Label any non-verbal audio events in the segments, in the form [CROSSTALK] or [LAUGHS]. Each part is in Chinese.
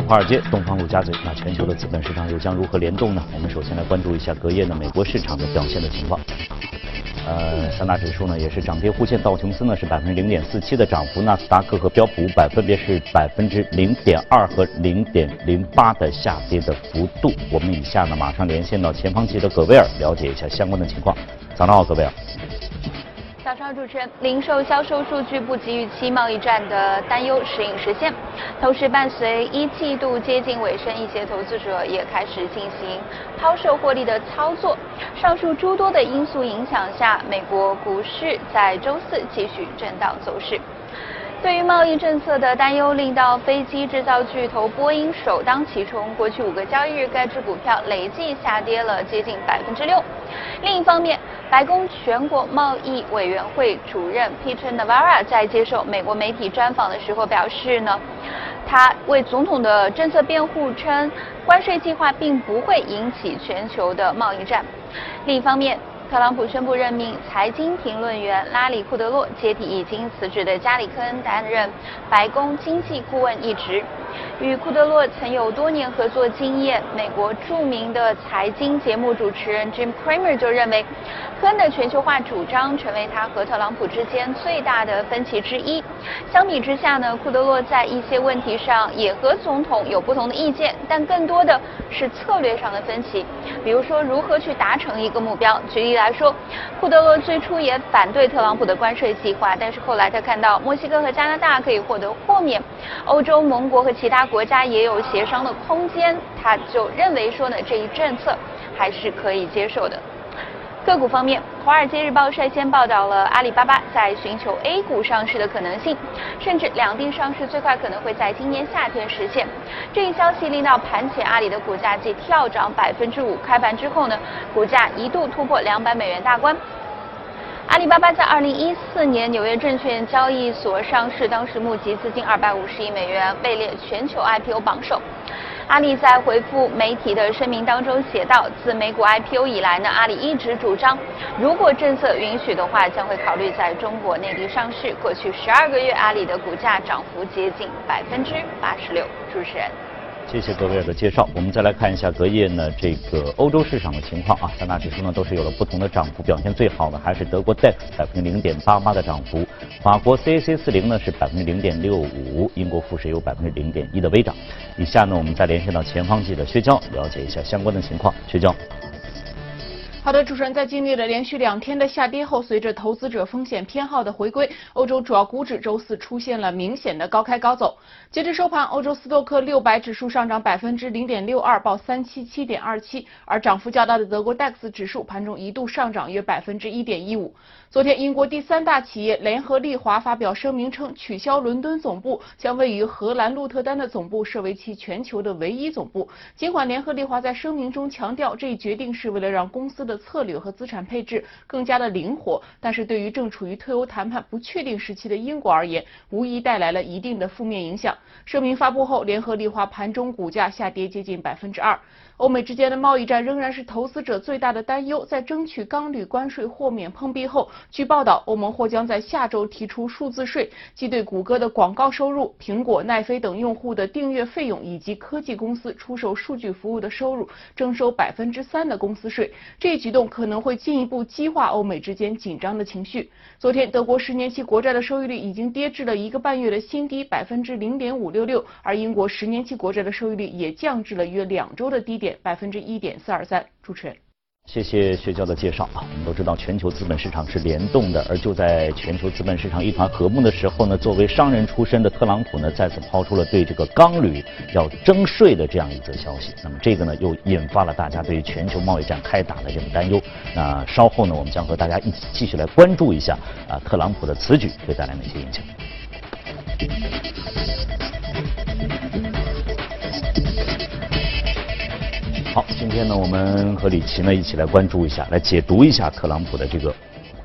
华尔街，东方陆家嘴。那全球的资本市场又将如何联动呢？我们首先来关注一下隔夜呢美国市场的表现的情况。呃，三大指数呢也是涨跌互现，道琼斯呢是百分之零点四七的涨幅，纳斯达克和标普五百分别是百分之零点二和零点零八的下跌的幅度。我们以下呢马上连线到前方记者葛威尔，了解一下相关的情况。早上好，葛威尔。早上，主持人，零售销售数据不及预期，贸易战的担忧时隐时现。同时，伴随一季度接近尾声，一些投资者也开始进行抛售获利的操作。上述诸多的因素影响下，美国股市在周四继续震荡走势。对于贸易政策的担忧，令到飞机制造巨头波音首当其冲。过去五个交易日，该只股票累计下跌了接近百分之六。另一方面，白宫全国贸易委员会主任 Peter Navarro 在接受美国媒体专访的时候表示呢，他为总统的政策辩护，称关税计划并不会引起全球的贸易战。另一方面，特朗普宣布任命财经评论员拉里·库德洛接替已经辞职的加里·科恩担任白宫经济顾问一职。与库德洛曾有多年合作经验，美国著名的财经节目主持人 Jim Cramer 就认为，科恩的全球化主张成为他和特朗普之间最大的分歧之一。相比之下呢，库德洛在一些问题上也和总统有不同的意见，但更多的是策略上的分歧，比如说如何去达成一个目标。举例来来说，库德洛最初也反对特朗普的关税计划，但是后来他看到墨西哥和加拿大可以获得豁免，欧洲盟国和其他国家也有协商的空间，他就认为说呢这一政策还是可以接受的。个股方面，《华尔街日报》率先报道了阿里巴巴在寻求 A 股上市的可能性，甚至两地上市最快可能会在今年夏天实现。这一消息令到盘前阿里的股价即跳涨百分之五，开盘之后呢，股价一度突破两百美元大关。阿里巴巴在二零一四年纽约证券交易所上市，当时募集资金二百五十亿美元，位列全球 IPO 榜首。阿里在回复媒体的声明当中写道：“自美股 IPO 以来呢，阿里一直主张，如果政策允许的话，将会考虑在中国内地上市。过去十二个月，阿里的股价涨幅接近百分之八十六。”主持人。谢谢各位的介绍。我们再来看一下隔夜呢这个欧洲市场的情况啊，三大指数呢都是有了不同的涨幅，表现最好的还是德国 DAX 百分之零点八八的涨幅，法国 CAC 四零呢是百分之零点六五，英国富时有百分之零点一的微涨。以下呢我们再连线到前方记者薛娇，了解一下相关的情况。薛娇。好的，主持人，在经历了连续两天的下跌后，随着投资者风险偏好的回归，欧洲主要股指周四出现了明显的高开高走。截至收盘，欧洲斯托克六百指数上涨百分之零点六二，报三七七点二七，而涨幅较大的德国 DAX 指数盘中一度上涨约百分之一点一五。昨天，英国第三大企业联合利华发表声明称，取消伦敦总部，将位于荷兰鹿特丹的总部设为其全球的唯一总部。尽管联合利华在声明中强调，这一决定是为了让公司的策略和资产配置更加的灵活，但是对于正处于退欧谈判不确定时期的英国而言，无疑带来了一定的负面影响。声明发布后，联合利华盘中股价下跌接近百分之二。欧美之间的贸易战仍然是投资者最大的担忧。在争取钢铝关税豁免碰壁后，据报道，欧盟或将在下周提出数字税，即对谷歌的广告收入、苹果、奈飞等用户的订阅费用以及科技公司出售数据服务的收入征收百分之三的公司税。这一举动可能会进一步激化欧美之间紧张的情绪。昨天，德国十年期国债的收益率已经跌至了一个半月的新低，百分之零点五六六，而英国十年期国债的收益率也降至了约两周的低点。百分之一点四二三，主持人。谢谢薛娇的介绍啊。我们都知道全球资本市场是联动的，而就在全球资本市场一团和睦的时候呢，作为商人出身的特朗普呢，再次抛出了对这个钢铝要征税的这样一则消息。那么这个呢，又引发了大家对于全球贸易战开打的这种担忧。那稍后呢，我们将和大家一起继续来关注一下啊，特朗普的此举会带来哪些影响。今天呢，我们和李琦呢一起来关注一下，来解读一下特朗普的这个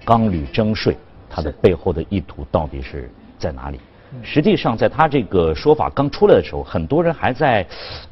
钢铝征税，它的背后的意图到底是在哪里？实际上，在他这个说法刚出来的时候，很多人还在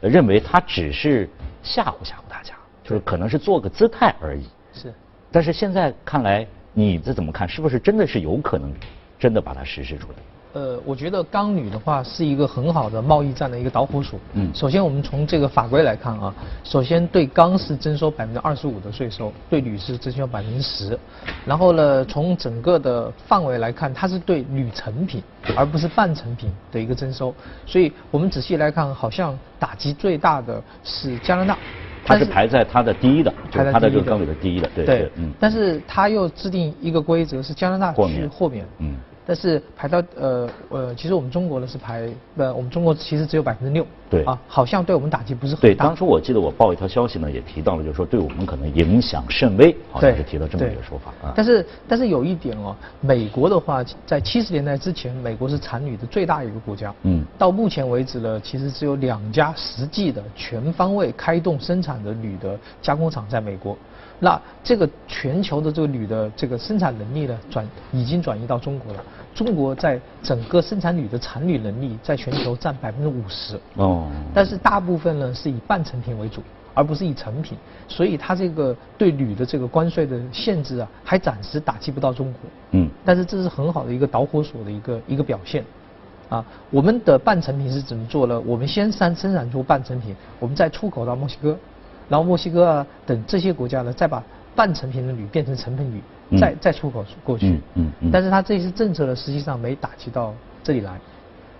认为他只是吓唬吓唬大家，就是可能是做个姿态而已。是。但是现在看来，你这怎么看？是不是真的是有可能真的把它实施出来？呃，我觉得钢铝的话是一个很好的贸易战的一个导火索。嗯首先我们从这个法规来看啊，首先对钢是征收百分之二十五的税收，对铝是征收百分之十。然后呢，从整个的范围来看，它是对铝成品而不是半成品的一个征收。所以我们仔细来看，好像打击最大的是加拿大。它是排在它的第一的，就是它的这个钢铝的第一的，对对，嗯，但是它又制定一个规则，是加拿大去豁免，嗯，但是排到呃呃，其实我们中国呢是排呃，我们中国其实只有百分之六，对啊，好像对我们打击不是，很大。当初我记得我报一条消息呢，也提到了，就是说对我们可能影响甚微，好像是提到这么一个说法啊。但是但是有一点哦，美国的话，在七十年代之前，美国是产铝的最大一个国家。嗯到目前为止呢，其实只有两家实际的全方位开动生产的铝的加工厂在美国。那这个全球的这个铝的这个生产能力呢，转已经转移到中国了。中国在整个生产铝的产铝能力在全球占百分之五十。哦，但是大部分呢是以半成品为主，而不是以成品，所以它这个对铝的这个关税的限制啊，还暂时打击不到中国。嗯但是这是很好的一个导火索的一个一个表现。啊，我们的半成品是怎么做呢？我们先生生产出半成品，我们再出口到墨西哥，然后墨西哥啊等这些国家呢，再把半成品的铝变成成品铝，嗯再再出口过去。嗯嗯嗯但是它这些政策呢，实际上没打击到这里来。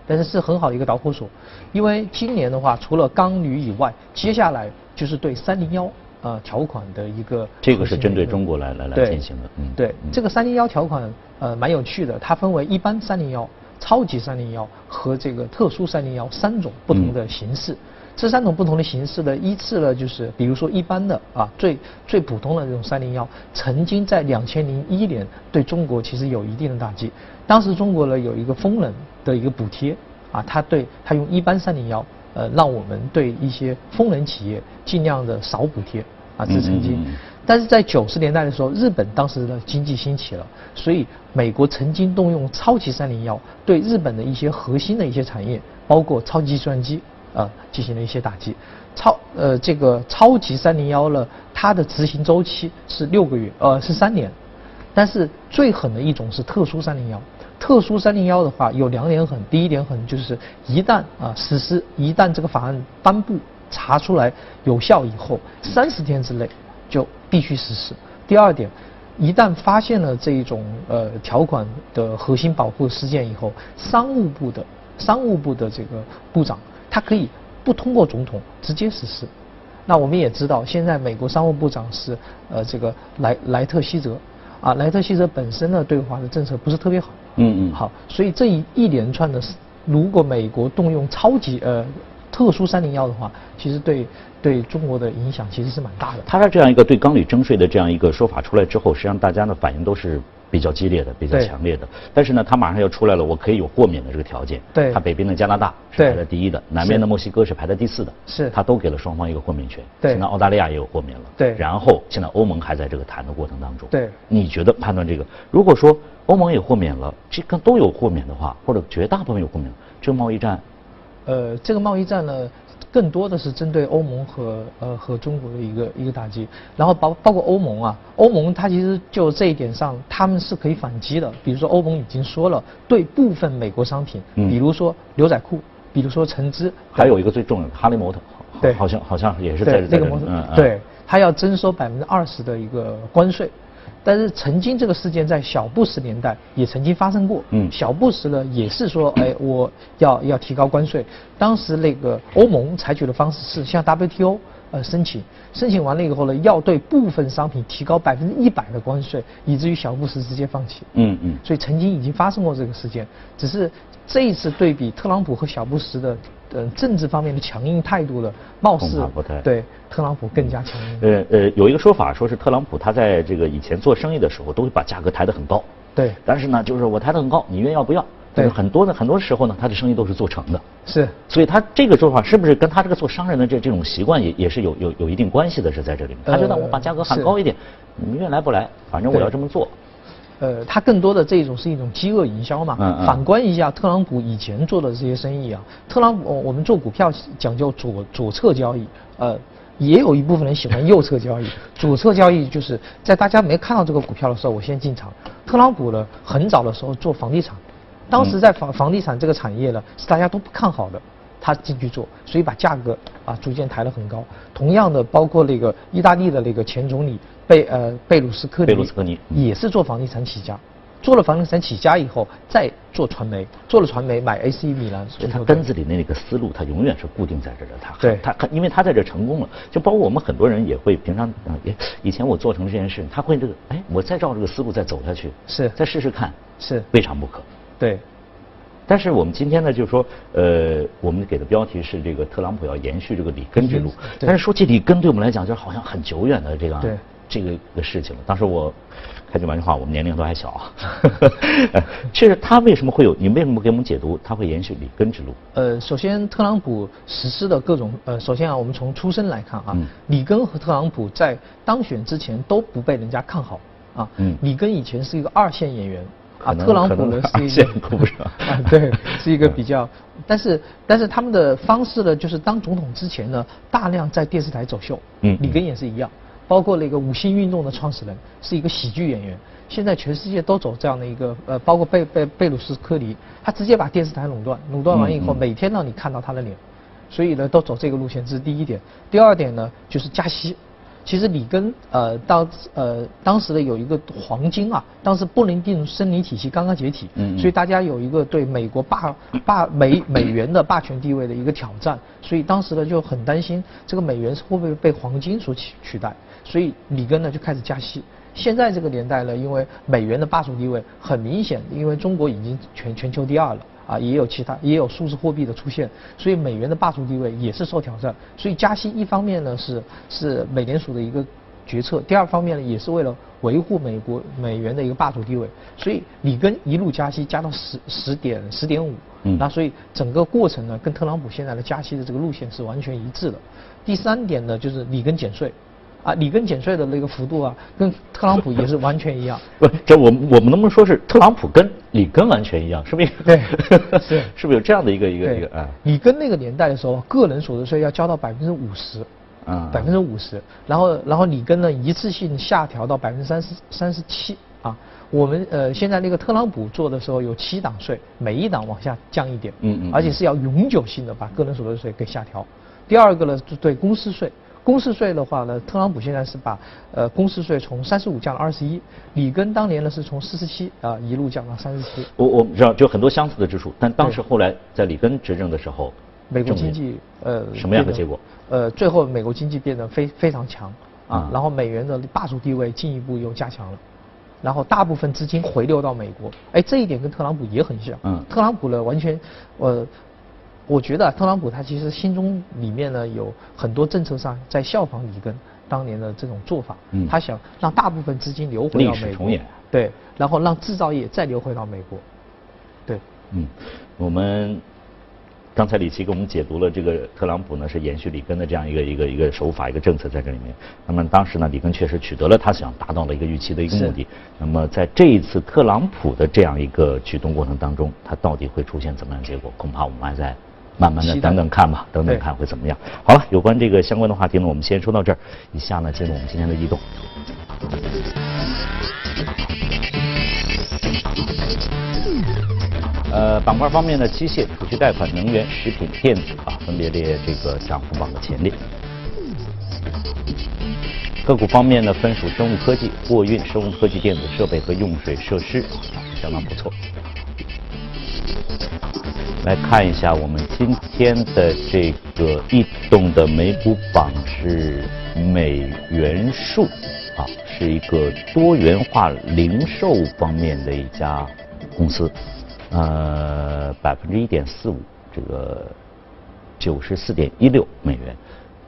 但是是很好的一个导火索，因为今年的话，除了钢铝以外，接下来就是对三零幺呃条款的一个这个是针对中国来来来进行的嗯对嗯，这个三零幺条款呃蛮有趣的，它分为一般三零幺、超级三零幺和这个特殊三零幺三种不同的形式。这三种不同的形式呢，依次呢就是，比如说一般的啊，最最普通的这种三零幺，曾经在两千零一年对中国其实有一定的打击。当时中国呢有一个风能的一个补贴啊，它对它用一般三零幺，呃，让我们对一些风能企业尽量的少补贴啊，这是曾经。但是在九十年代的时候，日本当时的经济兴起了，所以美国曾经动用超级三零幺对日本的一些核心的一些产业，包括超级计算机啊、进行了一些打击。超呃这个超级三零幺呢，它的执行周期是六个月，呃是三年。但是最狠的一种是特殊三零幺。特殊三零幺的话有两点狠，第一点狠就是一旦啊实施，一旦这个法案颁布查出来有效以后，三十天之内就必须实施。第二点，一旦发现了这一种呃条款的核心保护事件以后，商务部的商务部的这个部长他可以不通过总统直接实施。那我们也知道，现在美国商务部长是呃这个莱莱特希泽，啊莱特希泽本身呢对华的政策不是特别好，嗯嗯。好，所以这一一连串的，如果美国动用超级呃特殊三零幺的话，其实对对中国的影响其实是蛮大的。他的这样一个对钢铝征税的这样一个说法出来之后，实际上大家的反应都是比较激烈的、比较强烈的。但是呢，他马上要出来了，我可以有豁免的这个条件。对他北边的加拿大是排在第一的，南边的墨西哥是排在第四的。是他都给了双方一个豁免权。对现在澳大利亚也有豁免了。对然后现在欧盟还在这个谈的过程当中。对你觉得判断这个，如果说欧盟也豁免了，这个都有豁免的话，或者绝大部分有豁免，这个贸易战呃，这个贸易战呢，更多的是针对欧盟和呃和中国的一个一个打击，然后包包括欧盟啊，欧盟它其实就这一点上，他们是可以反击的。比如说欧盟已经说了，对部分美国商品，嗯比如说牛仔裤，比如说橙汁，还有一个最重要的哈利摩托，对好像好像也是在在这个摩托嗯嗯对，它要征收百分之二十的一个关税。但是曾经这个事件在小布什年代也曾经发生过，嗯小布什呢也是说，哎，我要要提高关税。当时那个欧盟采取的方式是向 WTO 呃申请，申请完了以后呢，要对部分商品提高百分之一百的关税，以至于小布什直接放弃。嗯嗯所以曾经已经发生过这个事件，只是这一次对比特朗普和小布什的呃政治方面的强硬态度的，貌似不太对特朗普更加强硬。呃呃，有一个说法说是特朗普他在这个以前做生意的时候都会把价格抬得很高，对，但是呢，就是我抬得很高，你愿意要不要？对很多呢，很多时候呢，他的生意都是做成的，是。所以他这个做法是不是跟他这个做商人的这这种习惯也也是有有有一定关系的？是在这里面，他觉得呃我把价格喊高一点，你们愿来不来，反正我要这么做。呃，它更多的这种是一种饥饿营销嘛。嗯嗯反观一下特朗普以前做的这些生意啊，特朗普我们做股票讲究左左侧交易，呃，也有一部分人喜欢右侧交易。左侧交易就是在大家没看到这个股票的时候，我先进场。特朗普呢，很早的时候做房地产，当时在房房地产这个产业呢，是大家都不看好的，他进去做，所以把价格啊逐渐抬得很高。同样的，包括那个意大利的那个前总理贝呃贝鲁斯科尼，贝鲁斯科尼嗯也是做房地产起家，做了房地产起家以后，再做传媒，做了传媒买 AC 米兰所以他根子里的那个思路，他永远是固定在这儿的。他对他他，因为他在这成功了，就包括我们很多人也会平常啊，也以前我做成这件事，他会这个，哎，我再照这个思路再走下去，是再试试看，是未尝不可。对。但是我们今天呢，就是说，呃，我们给的标题是这个特朗普要延续这个里根之路，但是说起里根，对我们来讲，就好像很久远的这个对这个个事情了。当时我开句玩笑话，我们年龄都还小啊。[LAUGHS] 其实他为什么会有？你为什么给我们解读他会延续里根之路？呃，首先特朗普实施的各种呃，首先啊，我们从出身来看啊，嗯里根和特朗普在当选之前都不被人家看好啊。嗯里根以前是一个二线演员啊，特朗普呢是一个 [LAUGHS] 啊，对，是一个比较，但是但是他们的方式呢，就是当总统之前呢，大量在电视台走秀。嗯里根也是一样，包括那个五星运动的创始人是一个喜剧演员。现在全世界都走这样的一个呃，包括贝贝贝鲁斯科尼，他直接把电视台垄断，垄断完以后，每天让你看到他的脸，所以呢，都走这个路线，这是第一点。第二点呢，就是加息。其实里根呃当呃当时的有一个黄金啊，当时布林顿森林体系刚刚解体，嗯嗯所以大家有一个对美国霸 [COUGHS] 霸美美元的霸权地位的一个挑战，所以当时呢就很担心这个美元会不会被黄金所取取代，所以里根呢就开始加息。现在这个年代呢，因为美元的霸主地位很明显，因为中国已经全全球第二了。啊，也有其他，也有数字货币的出现，所以美元的霸主地位也是受挑战。所以加息一方面呢是是美联储的一个决策，第二方面呢也是为了维护美国美元的一个霸主地位。所以里根一路加息加到十十点十点五，嗯那所以整个过程呢跟特朗普现在的加息的这个路线是完全一致的。第三点呢就是里根减税。啊，里根减税的那个幅度啊，跟特朗普也是完全一样。[LAUGHS] 不，这我们我们能不能说是特朗普跟里根完全一样？是不是？对 [LAUGHS] 是是不是有这样的一个一个一个啊？里根那个年代的时候，个人所得税要交到百分之五十，啊百分之五十，然后然后里根呢一次性下调到百分之三十三十七啊。我们呃现在那个特朗普做的时候有七档税，每一档往下降一点，嗯嗯而且是要永久性的把个人所得税给下调。第二个呢，就对公司税。公司税的话呢，特朗普现在是把呃公司税从三十五降到二十一，里根当年呢是从四十七啊一路降到三十七。我我们知道就很多相似的之处，但当时后来在里根执政的时候，美国经济呃什么样的结果？呃，最后美国经济变得非非常强啊啊，然后美元的霸主地位进一步又加强了，然后大部分资金回流到美国，哎，这一点跟特朗普也很像。嗯特朗普呢，完全呃，我觉得啊特朗普他其实心中里面呢有很多政策上在效仿里根当年的这种做法，嗯他想让大部分资金流回历到美国史重演，对，然后让制造业再流回到美国，对。嗯，我们刚才李琦给我们解读了这个特朗普呢是延续里根的这样一个一个一个手法一个政策在这里面。那么当时呢，里根确实取得了他想达到的一个预期的一个目的。那么在这一次特朗普的这样一个举动过程当中，他到底会出现怎么样的结果？恐怕我们还在慢慢的等等看吧，等等看会怎么样。好了，有关这个相关的话题呢，我们先说到这儿。以下呢，进入我们今天的异动。呃，板块方面呢，机械、储蓄贷款、能源、食品、电子啊，分别列这个涨幅榜的前列。个股方面呢，分属生物科技、货运、生物科技、电子设备和用水设施啊，相当不错。来看一下我们今天的这个异动的美股榜是美元数啊，是一个多元化零售方面的一家公司，呃，百分之一点四五，这个九十四点一六美元，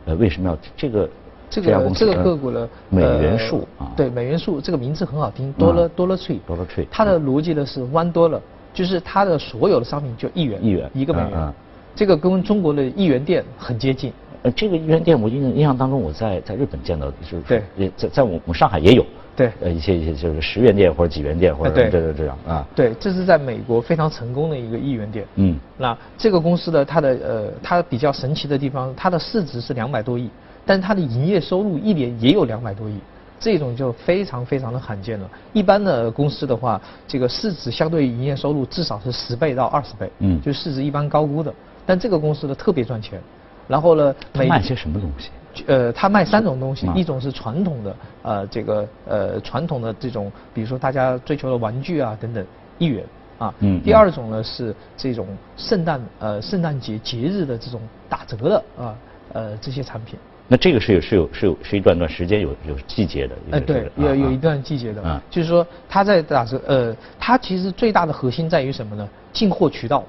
呃，为什么要这个这家公司个这个呃个股呢，美呃元数啊，对，美元数这个名字很好听，多了嗯多了 tree，多了 tree，它的逻辑呢是 one dollar，就是它的所有的商品就一元，一元一个美元。嗯嗯，这个跟中国的一元店很接近，呃，这个一元店我印印象当中，我在在日本见到，就是对。也在在我们上海也有，对。呃，一些一些就是十元店或者几元店或者哎对。这这这样啊，对，这是在美国非常成功的一个一元店。嗯。那这个公司呢，它的呃，它比较神奇的地方，它的市值是两百多亿，但是它的营业收入一年也有两百多亿，这种就非常非常的罕见了。一般的公司的话，这个市值相对于营业收入至少是十倍到二十倍，嗯就市值一般高估的。但这个公司呢特别赚钱，然后呢，每卖些什么东西？呃，它卖三种东西啊，一种是传统的，呃，这个呃传统的这种，比如说大家追求的玩具啊等等，一元啊。嗯第二种呢是这种圣诞呃圣诞节节日的这种打折的啊呃这些产品。那这个是有是有是有是一段段时间有有季节的，哎，对有有有一段季节的，啊就是说它在打折，呃，它其实最大的核心在于什么呢？进货渠道。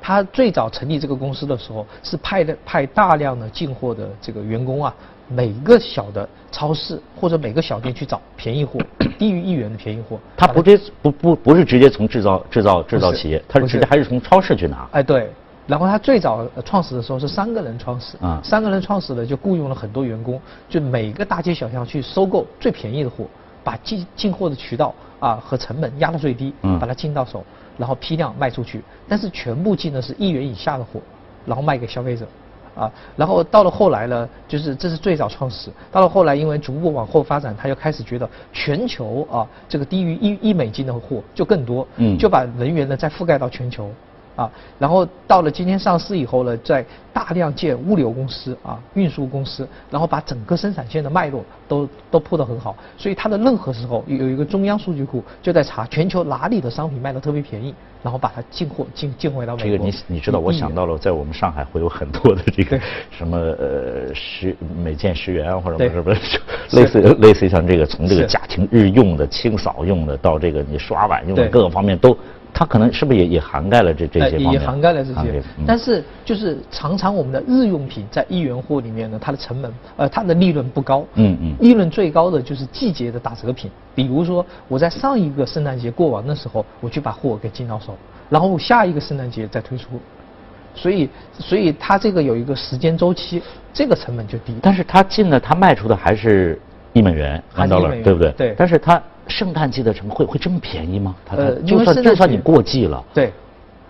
它最早成立这个公司的时候，是派的派大量的进货的这个员工啊，每个小的超市或者每个小店去找便宜货，低于一元的便宜货。他不直接不不不是直接从制造制造制造企业，他是不是直接还是从超市去拿。哎，对。然后他最早呃创始的时候是三个人创始，啊三个人创始的就雇佣了很多员工，就每个大街小巷去收购最便宜的货，把进进货的渠道啊和成本压到最低，嗯把它进到手，然后批量卖出去，但是全部进的是一元以下的货，然后卖给消费者。啊，然后到了后来呢，就是这是最早创始，到了后来因为逐步往后发展，他就开始觉得全球啊这个低于一一美金的货就更多，嗯就把人员呢再覆盖到全球。啊，然后到了今天上市以后呢，在大量建物流公司啊、运输公司，然后把整个生产线的脉络都都铺得很好，所以它的任何时候有一个中央数据库，就在查全球哪里的商品卖得特别便宜，然后把它进货进进回到美国。这个你你知道，我想到了，在我们上海会有很多的这个什么呃十每件十元啊或者什么什么，类似类似于像这个从这个家庭日用的、清扫用的到这个你刷碗用的各个方面都，它可能是不是也也涵盖了这这呃些方面？也涵盖了这些，嗯。但是就是常常我们的日用品在一元货里面呢，它的成本呃它的利润不高，嗯嗯。利润最高的就是季节的打折品，比如说我在上一个圣诞节过完的时候，我去把货给进到手，然后下一个圣诞节再推出，所以所以它这个有一个时间周期，这个成本就低。但是它进的它卖出的还是一美元还是 one 一 dollar，美元对不对？对。但是它圣诞季的什么会会这么便宜吗？它它呃因就算就算你过季了，对，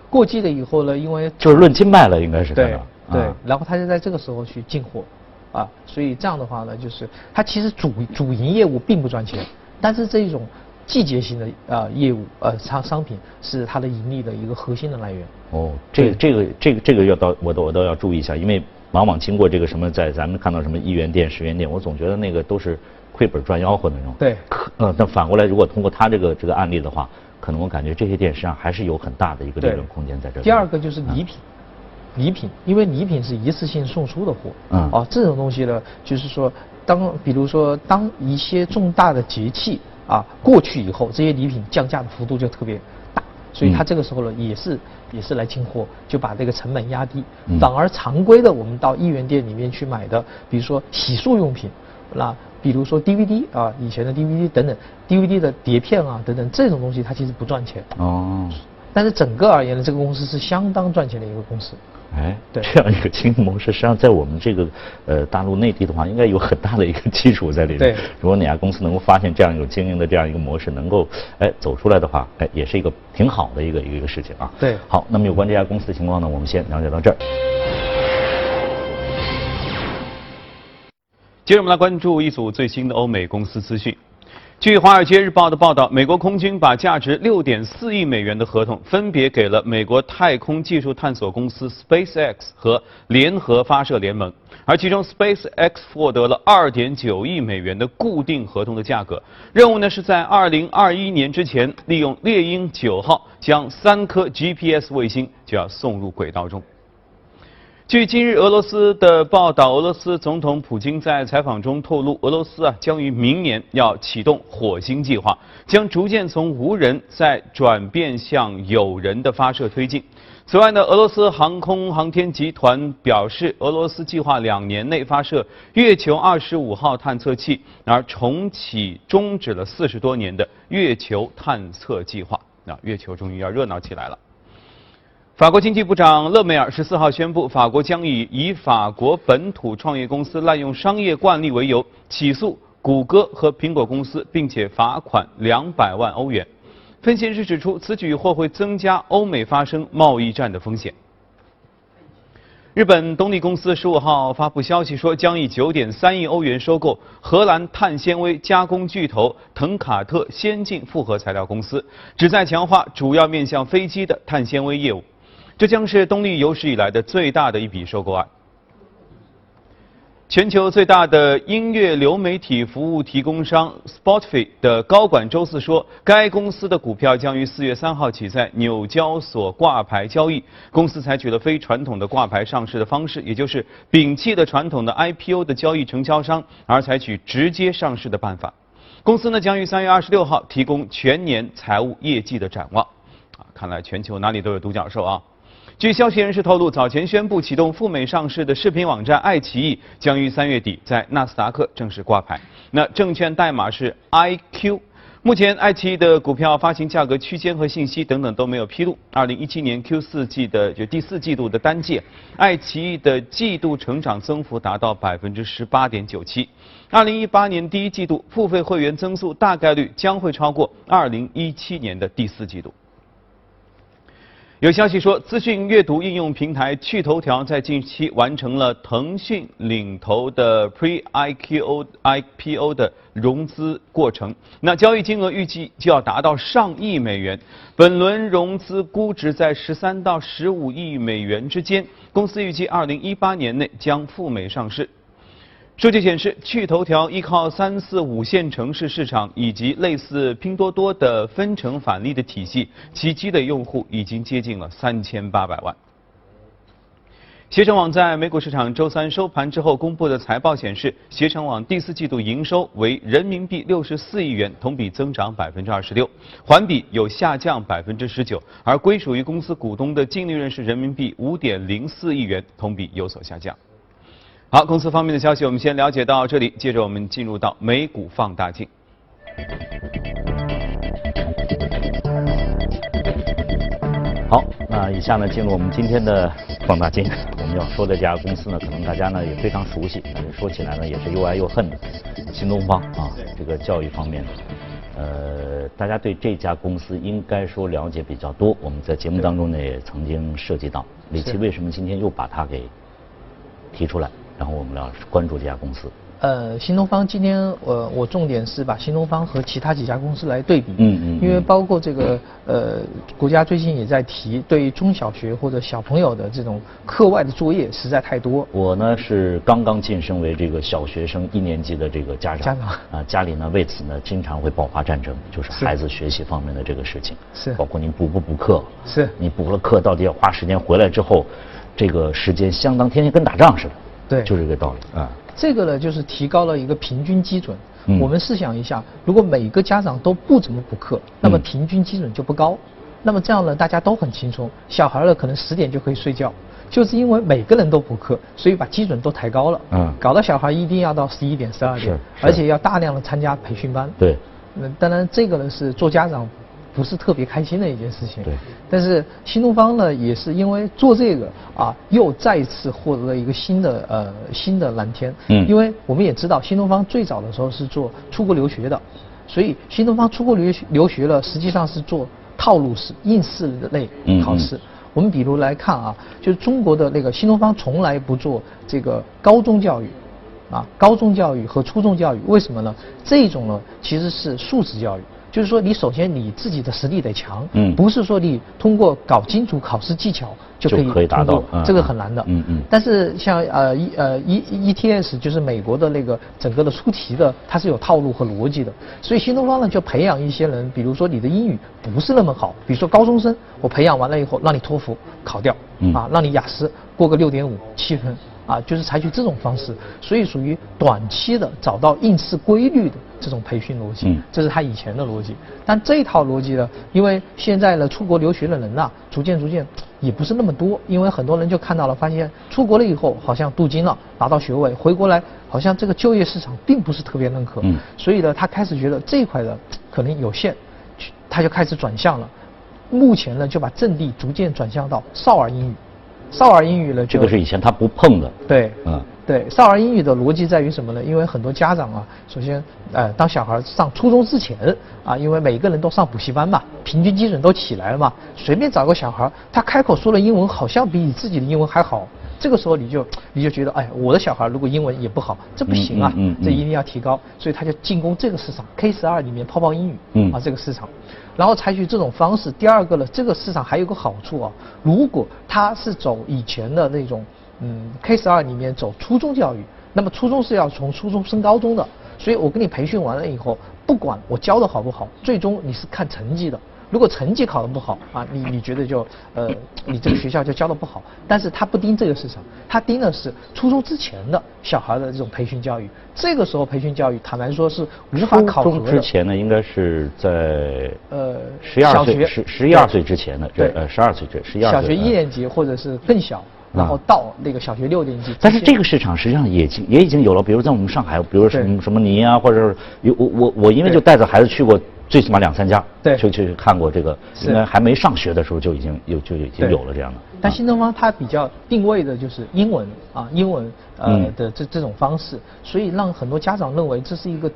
过季了以后呢，因为就是论斤卖了，应该是看对对啊，然后他就在这个时候去进货，啊，所以这样的话呢，就是它其实主主营业务并不赚钱，但是这种季节性的呃业务呃商商品是它的盈利的一个核心的来源。哦，这个这个这个这个要到我都我都要注意一下，因为往往经过这个什么，在咱们看到什么一元店、十元店，我总觉得那个都是亏本赚吆喝那种。对。可呃，但反过来，如果通过他这个这个案例的话，可能我感觉这些店实际上还是有很大的一个利润空间在这里。第二个就是礼品，礼品，因为礼品是一次性送出的货，嗯。哦，这种东西呢，就是说，当比如说当一些重大的节气啊过去以后，这些礼品降价的幅度就特别大，所以它嗯。这个时候呢，也是也是来进货，就把这个成本压低，嗯。反而常规的我们到一元店里面去买的，比如说洗漱用品，那比如说 DVD 啊，以前的 DVD 等等，DVD 的碟片啊等等这种东西，它其实不赚钱。哦，但是整个而言呢，这个公司是相当赚钱的一个公司。哎，对这样一个经营模式，实际上在我们这个呃大陆内地的话，应该有很大的一个基础在里面。对如果哪家公司能够发现这样一种经营的这样一个模式，能够哎走出来的话，哎，也是一个挺好的一个一个事情啊。对好，那么有关这家公司的情况呢，我们先了解到这儿。接着我们来关注一组最新的欧美公司资讯。据《华尔街日报》的报道，美国空军把价值6.4亿美元的合同分别给了美国太空技术探索公司 SpaceX 和联合发射联盟，而其中 SpaceX 获得了2.9亿美元的固定合同的价格。任务呢是在2021年之前，利用猎鹰9号将三颗 GPS 卫星就要送入轨道中。据今日俄罗斯的报道，俄罗斯总统普京在采访中透露，俄罗斯啊将于明年要启动火星计划，将逐渐从无人再转变向有人的发射推进。此外呢，俄罗斯航空航天集团表示，俄罗斯计划两年内发射月球二十五号探测器，而重启终止了四十多年的月球探测计划。那月球终于要热闹起来了。法国经济部长勒梅尔十四号宣布，法国将以以法国本土创业公司滥用商业惯例为由，起诉谷歌和苹果公司，并且罚款两百万欧元。分析人士指出，此举或会增加欧美发生贸易战的风险。日本东丽公司十五号发布消息说，将以九点三亿欧元收购荷兰碳纤维加工巨头腾卡特先进复合材料公司，旨在强化主要面向飞机的碳纤维业务。这将是东丽有史以来的最大的一笔收购案。全球最大的音乐流媒体服务提供商 Spotify 的高管周四说，该公司的股票将于四月三号起在纽交所挂牌交易。公司采取了非传统的挂牌上市的方式，也就是摒弃了传统的 IPO 的交易承销商，而采取直接上市的办法。公司呢将于三月二十六号提供全年财务业绩的展望。啊，看来全球哪里都有独角兽啊！据消息人士透露，早前宣布启动赴美上市的视频网站爱奇艺将于三月底在纳斯达克正式挂牌。那证券代码是 IQ。目前，爱奇艺的股票发行价格区间和信息等等都没有披露。二零一七年 Q 四季的就第四季度的单季，爱奇艺的季度成长增幅达到百分之十八点九七。二零一八年第一季度付费会员增速大概率将会超过二零一七年的第四季度。有消息说，资讯阅读应用平台趣头条在近期完成了腾讯领投的 Pre-IPO IPO 的融资过程，那交易金额预计就要达到上亿美元。本轮融资估值在十三到十五亿美元之间，公司预计二零一八年内将赴美上市。数据显示，趣头条依靠三四五线城市市场以及类似拼多多的分成返利的体系，其积累用户已经接近了三千八百万。携程网在美股市场周三收盘之后公布的财报显示，携程网第四季度营收为人民币六十四亿元，同比增长百分之二十六，环比有下降百分之十九，而归属于公司股东的净利润是人民币五点零四亿元，同比有所下降。好，公司方面的消息我们先了解到这里，接着我们进入到美股放大镜。好，那以下呢进入我们今天的放大镜，我们要说的这家公司呢，可能大家呢也非常熟悉，但是说起来呢也是又爱又恨的，新东方啊，这个教育方面，呃，大家对这家公司应该说了解比较多，我们在节目当中呢也曾经涉及到，李琦为什么今天又把它给提出来？然后我们要关注这家公司。呃，新东方今天，呃，我重点是把新东方和其他几家公司来对比。嗯嗯。因为包括这个，呃，国家最近也在提，对于中小学或者小朋友的这种课外的作业实在太多。我呢是刚刚晋升为这个小学生一年级的这个家长。家长。啊，家里呢为此呢经常会爆发战争，就是孩子学习方面的这个事情。是。包括你补不补课。是。你补了课，到底要花时间回来之后，这个时间相当天天跟打仗似的。对，就这个道理啊。这个呢，就是提高了一个平均基准。我们试想一下，如果每个家长都不怎么补课，那么平均基准就不高。那么这样呢，大家都很轻松。小孩呢，可能十点就可以睡觉，就是因为每个人都补课，所以把基准都抬高了。嗯。搞到小孩一定要到十一点、十二点，而且要大量的参加培训班。对。那当然，这个呢是做家长。不是特别开心的一件事情。对。但是新东方呢，也是因为做这个啊，又再次获得了一个新的呃新的蓝天。嗯。因为我们也知道，新东方最早的时候是做出国留学的，所以新东方出国留学留学了，实际上是做套路式应试类考试。嗯。我们比如来看啊，就是中国的那个新东方从来不做这个高中教育，啊，高中教育和初中教育，为什么呢？这种呢其实是素质教育。就是说，你首先你自己的实力得强，嗯，不是说你通过搞清楚考试技巧就可以达到，这个很难的，嗯嗯。但是像呃一呃 E E T S 就是美国的那个整个的出题的，它是有套路和逻辑的，所以新东方呢就培养一些人，比如说你的英语不是那么好，比如说高中生，我培养完了以后让你托福考掉，啊，让你雅思过个六点五七分。啊，就是采取这种方式，所以属于短期的找到应试规律的这种培训逻辑，这是他以前的逻辑。但这套逻辑呢，因为现在呢出国留学的人呐，逐渐逐渐也不是那么多，因为很多人就看到了，发现出国了以后好像镀金了，拿到学位，回国来好像这个就业市场并不是特别认可，所以呢，他开始觉得这一块的可能有限，他就开始转向了。目前呢，就把阵地逐渐转向到少儿英语。少儿英语呢？这个是以前他不碰的。对，嗯，对，少儿英语的逻辑在于什么呢？因为很多家长啊，首先，呃，当小孩上初中之前啊，因为每个人都上补习班嘛，平均基准都起来了嘛，随便找个小孩，他开口说的英文好像比你自己的英文还好，这个时候你就你就觉得，哎，我的小孩如果英文也不好，这不行啊，嗯嗯嗯这一定要提高，所以他就进攻这个市场 K 十二里面泡泡英语，嗯啊这个市场，然后采取这种方式。第二个呢，这个市场还有个好处啊，如果他是走以前的那种，嗯 K 十二里面走初中教育，那么初中是要从初中升高中的，所以我给你培训完了以后，不管我教的好不好，最终你是看成绩的。如果成绩考得不好啊，你你觉得就呃，你这个学校就教的不好。但是他不盯这个市场，他盯的是初中之前的小孩的这种培训教育。这个时候培训教育，坦白说是无法考核初中。之前呢，应该是在呃十一二岁十十一二岁之前的，这对呃十二岁这十一二岁。小学一嗯年级或者是更小，然后到那个小学六年级。但是这个个市场实际上也经也已经有了，比如在我们上海，比如什么什么尼啊，或者是有我我我因为就带着孩子去过最起码两三家，对。就去看过这个，是。应该还没上学的时候就已经有就已经有了这样的。但啊。新东方它比较定位的就是英文啊，英文呃嗯。的这这种方式，所以让很多家长认为这是一个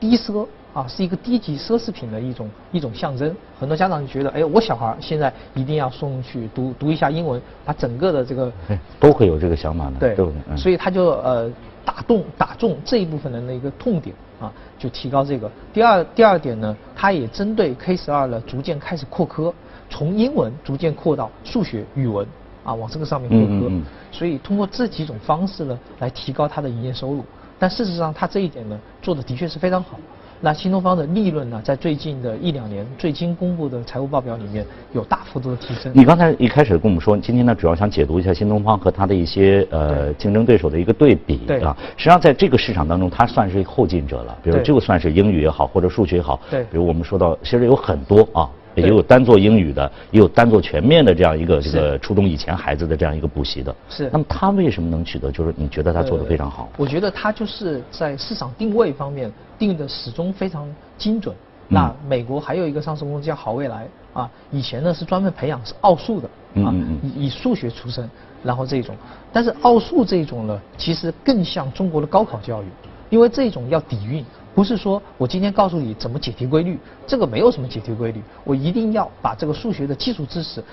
低奢啊，是一个低级奢侈品的一种一种象征。很多家长就觉得，哎，我小孩现在一定要送去读读一下英文，把整个的这个哎都会有这个想法的，对。都会，嗯。所以他就呃打动打中这一部分人的一个痛点啊，就提高这个。第二第二点呢，它也针对 K 十二呢逐渐开始扩科，从英文逐渐扩到数学、语文啊，往这个上面扩科。嗯嗯嗯所以通过这几种方式呢，来提高它的营业收入。但事实上，它这一点呢做的的确是非常好。那新东方的利润呢，在最近的一两年最新公布的财务报表里面有大幅度的提升。你刚才一开始跟我们说，今天呢主要想解读一下新东方和它的一些呃竞争对手的一个对比对啊。实际上在这个市场当中，它算是后进者了。比如对就算是英语也好，或者数学也好，对比如我们说到，其实有很多啊。也有单做英语的，也有单做全面的这样一个这个初中以前孩子的这样一个补习的。是那么他为什么能取得？就是你觉得他做的非常好？呃我觉得他就是在市场定位方面定的始终非常精准。嗯那美国还有一个上市公司叫好未来啊，以前呢是专门培养是奥数的啊以以数学出身，然后这种，但是奥数这种呢，其实更像中国的高考教育，因为这种要底蕴。不是说我今天告诉你怎么解题规律，这个没有什么解题规律，我一定要把这个数学的基础知识，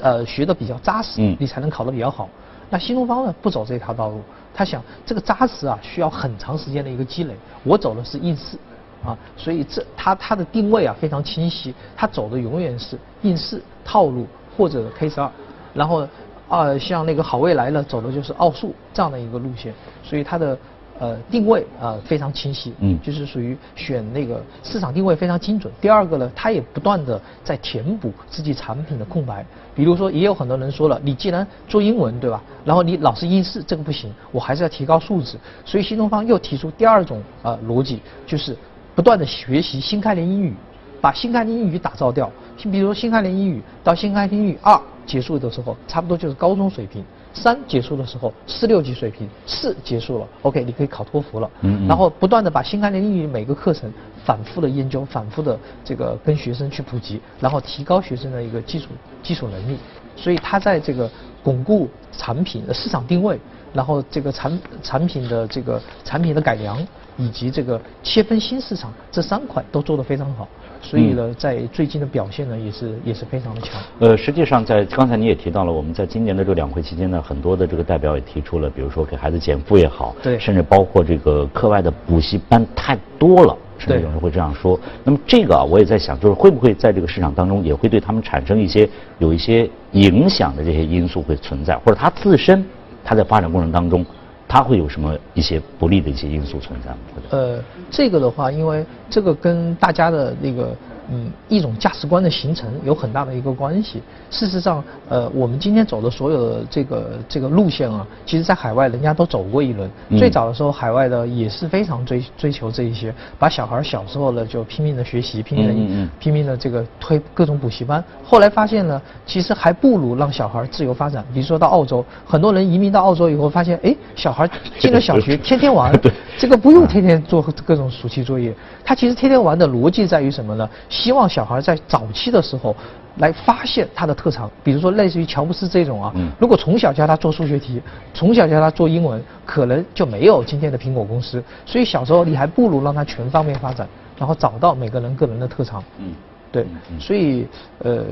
呃，学得比较扎实，嗯。你才能考得比较好。那新东方呢不走这条道路，他想这个扎实啊需要很长时间的一个积累，我走的是应试，啊，所以这他他的定位啊非常清晰，他走的永远是应试套路或者 K 十二，然后啊像那个好未来呢走的就是奥数这样的一个路线，所以他的呃定位啊、非常清晰，嗯就是属于选那个市场定位非常精准。第二个呢，它也不断的在填补自己产品的空白。比如说，也有很多人说了，你既然做英文对吧，然后你老是应试，这个不行，我还是要提高素质。所以新东方又提出第二种呃逻辑，就是不断的学习新概念英语，把新概念英语打造掉。比如说新概念英语到新概念英语二结束的时候，差不多就是高中水平。三结束的时候，四六级水平；四结束了，OK，你可以考托福了。嗯嗯然后不断的把新概念英语每个课程反复的研究，反复的这个跟学生去普及，然后提高学生的一个基础基础能力。所以他在这个巩固产品的市场定位，然后这个产产品的这个产品的改良，以及这个切分新市场这三块都做得非常好。所以呢，在最近的表现呢，也是也是非常的强。呃，实际上在刚才你也提到了，我们在今年的这个两会期间呢，很多的这个代表也提出了，比如说给孩子减负也好，对甚至包括这个课外的补习班太多了，甚至对有人会这样说。那么这个啊，我也在想，就是会不会在这个市场当中也会对他们产生一些有一些影响的这些因素会存在，或者他自身他在发展过程当中，他会有什么一些不利的一些因素存在吗？呃，这个的话，因为这个跟大家的那个嗯一种价值观的形成有很大的一个关系。事实上，呃，我们今天走的所有的这个这个路线啊，其实在海外人家都走过一轮。嗯最早的时候，海外的也是非常追追求这一些，把小孩小时候呢就拼命的学习，拼命的、嗯嗯嗯拼命的这个推各种补习班。后来发现呢，其实还不如让小孩自由发展。比如说到澳洲，很多人移民到澳洲以后发现，哎，小孩进了小学 [LAUGHS] 天天玩，[LAUGHS] 对这个不用天天做各种暑期作业。他其实天天玩的逻辑在于什么呢？希望小孩在早期的时候来发现他的特长，比如说类似于乔布斯这种啊嗯，如果从小教他做数学题，从小教他做英文，可能就没有今天的苹果公司。所以小时候你还不如让他全方面发展，然后找到每个人个人的特长。嗯对所以呃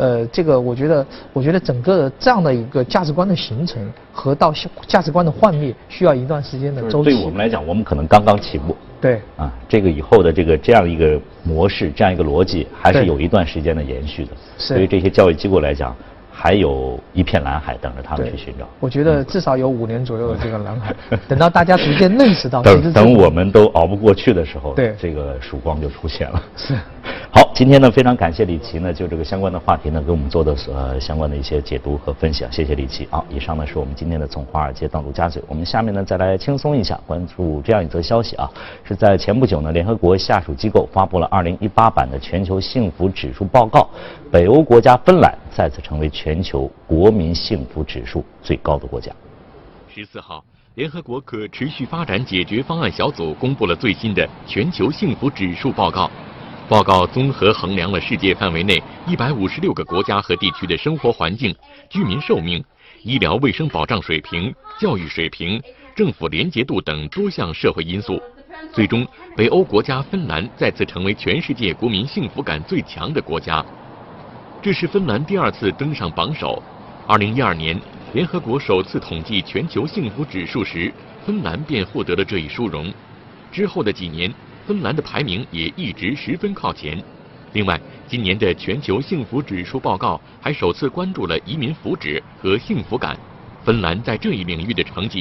呃，这个我觉得，我觉得整个这样的一个价值观的形成和到价值观的幻灭，需要一段时间的周期。对我们来讲，我们可能刚刚起步。对。啊，这个以后的这个这样一个模式，这样一个逻辑，还是有一段时间的延续的。是。对于这些教育机构来讲。还有一片蓝海等着他们去寻找。我觉得至少有五年左右的这个蓝海，[LAUGHS] 等到大家逐渐认识到，等等我们都熬不过去的时候，对这个曙光就出现了。是。[LAUGHS] 好，今天呢非常感谢李琦呢就这个相关的话题呢给我们做的呃相关的一些解读和分享，谢谢李琦。好，以上呢是我们今天的从华尔街到陆家嘴，我们下面呢再来轻松一下，关注这样一则消息啊，是在前不久呢联合国下属机构发布了2018版的全球幸福指数报告，北欧国家芬兰再次成为全球国民幸福指数最高的国家。十四号，联合国可持续发展解决方案小组公布了最新的全球幸福指数报告。报告综合衡量了世界范围内一百五十六个国家和地区的生活环境、居民寿命、医疗卫生保障水平、教育水平、政府廉洁度等多项社会因素。最终，北欧国家芬兰再次成为全世界国民幸福感最强的国家。这是芬兰第二次登上榜首。二零一二年，联合国首次统计全球幸福指数时，芬兰便获得了这一殊荣。之后的几年。芬兰的排名也一直十分靠前。另外，今年的全球幸福指数报告还首次关注了移民福祉和幸福感。芬兰在这一领域的成绩